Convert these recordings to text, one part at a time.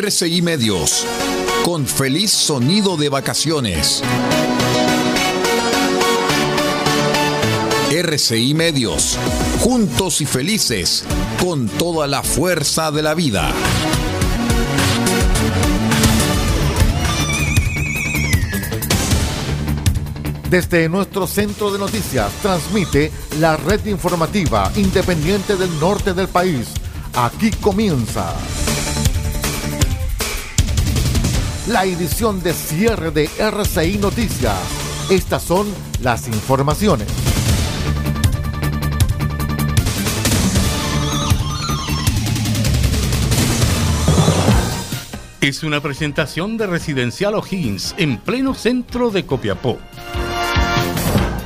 RCI Medios, con feliz sonido de vacaciones. RCI Medios, juntos y felices, con toda la fuerza de la vida. Desde nuestro centro de noticias transmite la red informativa independiente del norte del país. Aquí comienza la edición de cierre de RCI Noticias. Estas son las informaciones. Es una presentación de Residencial O'Higgins en pleno centro de Copiapó.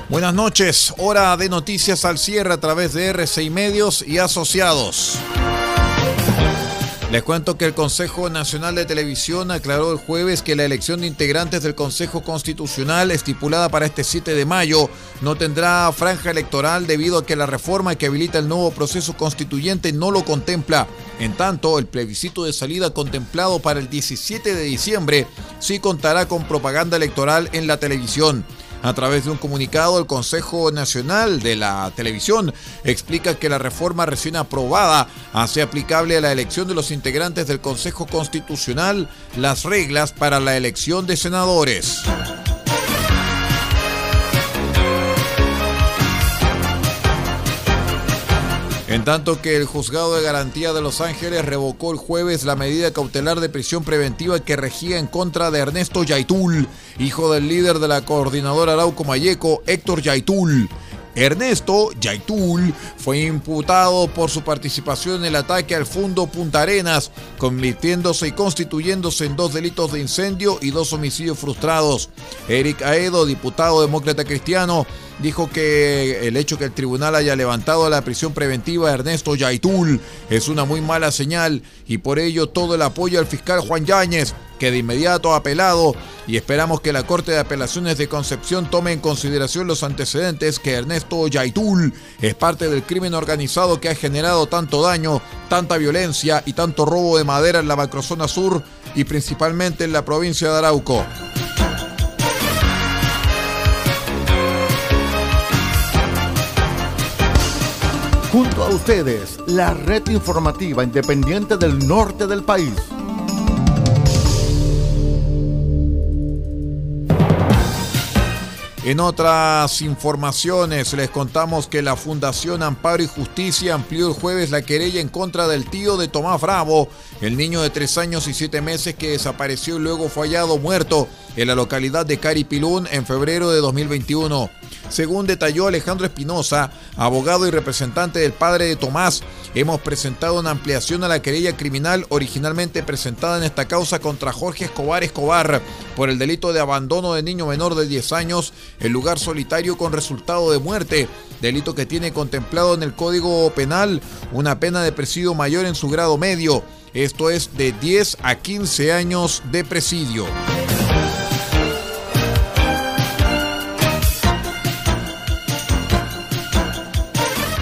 Buenas noches, hora de noticias al cierre a través de RCI Medios y Asociados. Les cuento que el Consejo Nacional de Televisión aclaró el jueves que la elección de integrantes del Consejo Constitucional estipulada para este 7 de mayo no tendrá franja electoral debido a que la reforma que habilita el nuevo proceso constituyente no lo contempla. En tanto, el plebiscito de salida contemplado para el 17 de diciembre sí contará con propaganda electoral en la televisión. A través de un comunicado, el Consejo Nacional de la Televisión explica que la reforma recién aprobada hace aplicable a la elección de los integrantes del Consejo Constitucional las reglas para la elección de senadores. En tanto que el juzgado de garantía de Los Ángeles revocó el jueves la medida cautelar de prisión preventiva que regía en contra de Ernesto Yaitul, hijo del líder de la coordinadora Arauco Mayeco, Héctor Yaitul. Ernesto Yaitul fue imputado por su participación en el ataque al Fundo Punta Arenas, convirtiéndose y constituyéndose en dos delitos de incendio y dos homicidios frustrados. Eric Aedo, diputado demócrata cristiano, dijo que el hecho que el tribunal haya levantado la prisión preventiva de Ernesto Yaitul es una muy mala señal y por ello todo el apoyo al fiscal Juan Yáñez, que de inmediato ha apelado y esperamos que la Corte de Apelaciones de Concepción tome en consideración los antecedentes que Ernesto Yaitul es parte del crimen organizado que ha generado tanto daño, tanta violencia y tanto robo de madera en la macrozona sur y principalmente en la provincia de Arauco. A ustedes, la red informativa independiente del norte del país. En otras informaciones les contamos que la Fundación Amparo y Justicia amplió el jueves la querella en contra del tío de Tomás Bravo, el niño de tres años y siete meses que desapareció y luego fue hallado muerto en la localidad de Caripilún en febrero de 2021. Según detalló Alejandro Espinosa, abogado y representante del padre de Tomás, hemos presentado una ampliación a la querella criminal originalmente presentada en esta causa contra Jorge Escobar Escobar por el delito de abandono de niño menor de 10 años en lugar solitario con resultado de muerte, delito que tiene contemplado en el Código Penal una pena de presidio mayor en su grado medio, esto es de 10 a 15 años de presidio.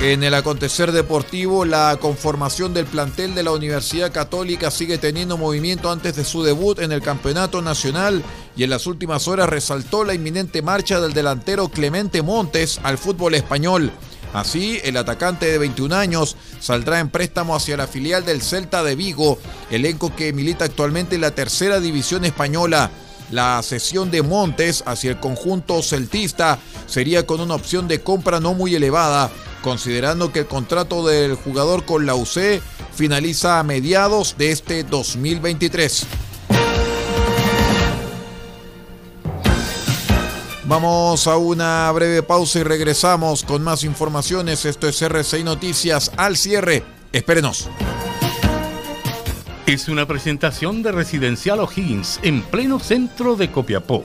En el acontecer deportivo, la conformación del plantel de la Universidad Católica sigue teniendo movimiento antes de su debut en el Campeonato Nacional y en las últimas horas resaltó la inminente marcha del delantero Clemente Montes al fútbol español. Así, el atacante de 21 años saldrá en préstamo hacia la filial del Celta de Vigo, elenco que milita actualmente en la tercera división española. La cesión de Montes hacia el conjunto celtista sería con una opción de compra no muy elevada, considerando que el contrato del jugador con la UC finaliza a mediados de este 2023. Vamos a una breve pausa y regresamos con más informaciones. Esto es RCI Noticias al cierre. Espérenos. Es una presentación de Residencial O'Higgins en pleno centro de Copiapó.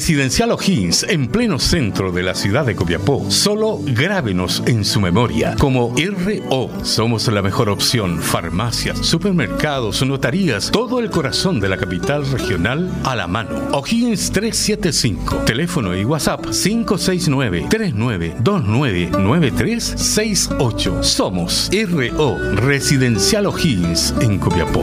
Residencial O'Higgins, en pleno centro de la ciudad de Copiapó. Solo grábenos en su memoria como RO. Somos la mejor opción. Farmacias, supermercados, notarías, todo el corazón de la capital regional a la mano. O'Higgins 375. Teléfono y WhatsApp 569 3929 9368. Somos RO Residencial O'Higgins en Copiapó.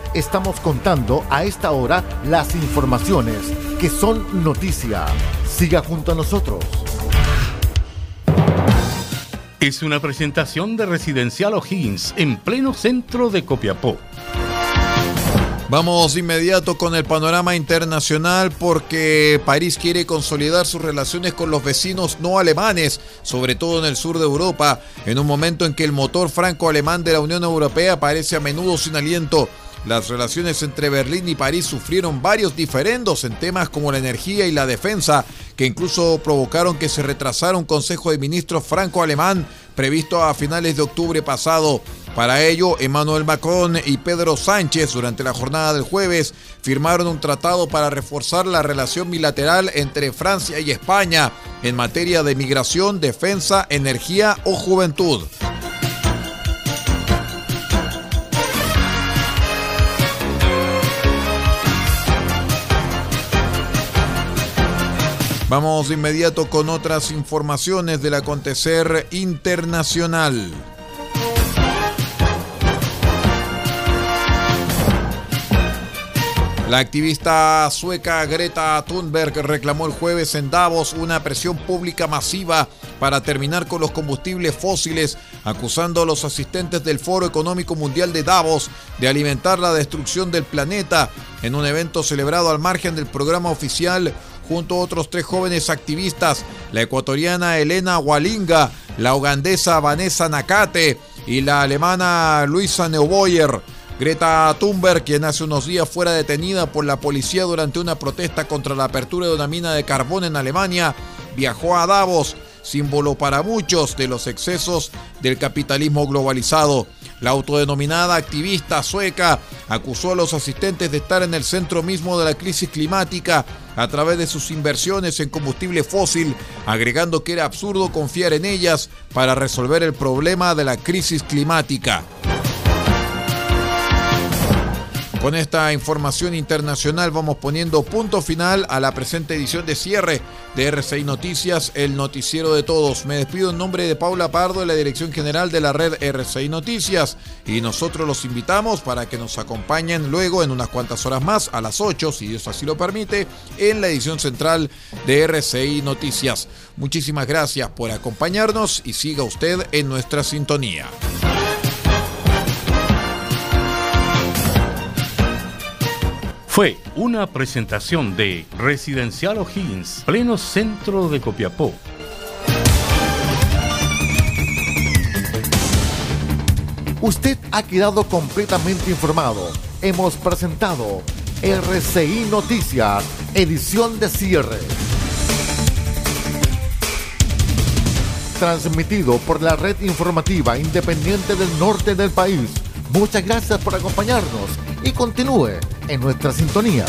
Estamos contando a esta hora las informaciones que son noticia. Siga junto a nosotros. Es una presentación de Residencial O'Higgins en pleno centro de Copiapó. Vamos de inmediato con el panorama internacional porque París quiere consolidar sus relaciones con los vecinos no alemanes, sobre todo en el sur de Europa, en un momento en que el motor franco-alemán de la Unión Europea parece a menudo sin aliento. Las relaciones entre Berlín y París sufrieron varios diferendos en temas como la energía y la defensa, que incluso provocaron que se retrasara un Consejo de Ministros franco-alemán previsto a finales de octubre pasado. Para ello, Emmanuel Macron y Pedro Sánchez durante la jornada del jueves firmaron un tratado para reforzar la relación bilateral entre Francia y España en materia de migración, defensa, energía o juventud. Vamos de inmediato con otras informaciones del acontecer internacional. La activista sueca Greta Thunberg reclamó el jueves en Davos una presión pública masiva para terminar con los combustibles fósiles, acusando a los asistentes del Foro Económico Mundial de Davos de alimentar la destrucción del planeta en un evento celebrado al margen del programa oficial junto a otros tres jóvenes activistas, la ecuatoriana Elena Walinga, la ugandesa Vanessa Nakate y la alemana Luisa Neuboyer. Greta Thunberg, quien hace unos días fuera detenida por la policía durante una protesta contra la apertura de una mina de carbón en Alemania, viajó a Davos, símbolo para muchos de los excesos del capitalismo globalizado. La autodenominada activista sueca acusó a los asistentes de estar en el centro mismo de la crisis climática a través de sus inversiones en combustible fósil, agregando que era absurdo confiar en ellas para resolver el problema de la crisis climática. Con esta información internacional vamos poniendo punto final a la presente edición de cierre de RCI Noticias, el noticiero de todos. Me despido en nombre de Paula Pardo, de la dirección general de la red RCI Noticias, y nosotros los invitamos para que nos acompañen luego en unas cuantas horas más, a las 8, si Dios así lo permite, en la edición central de RCI Noticias. Muchísimas gracias por acompañarnos y siga usted en nuestra sintonía. Fue una presentación de Residencial O'Higgins, pleno centro de Copiapó. Usted ha quedado completamente informado. Hemos presentado RCI Noticias, edición de cierre. Transmitido por la red informativa independiente del norte del país. Muchas gracias por acompañarnos y continúe en nuestra sintonía.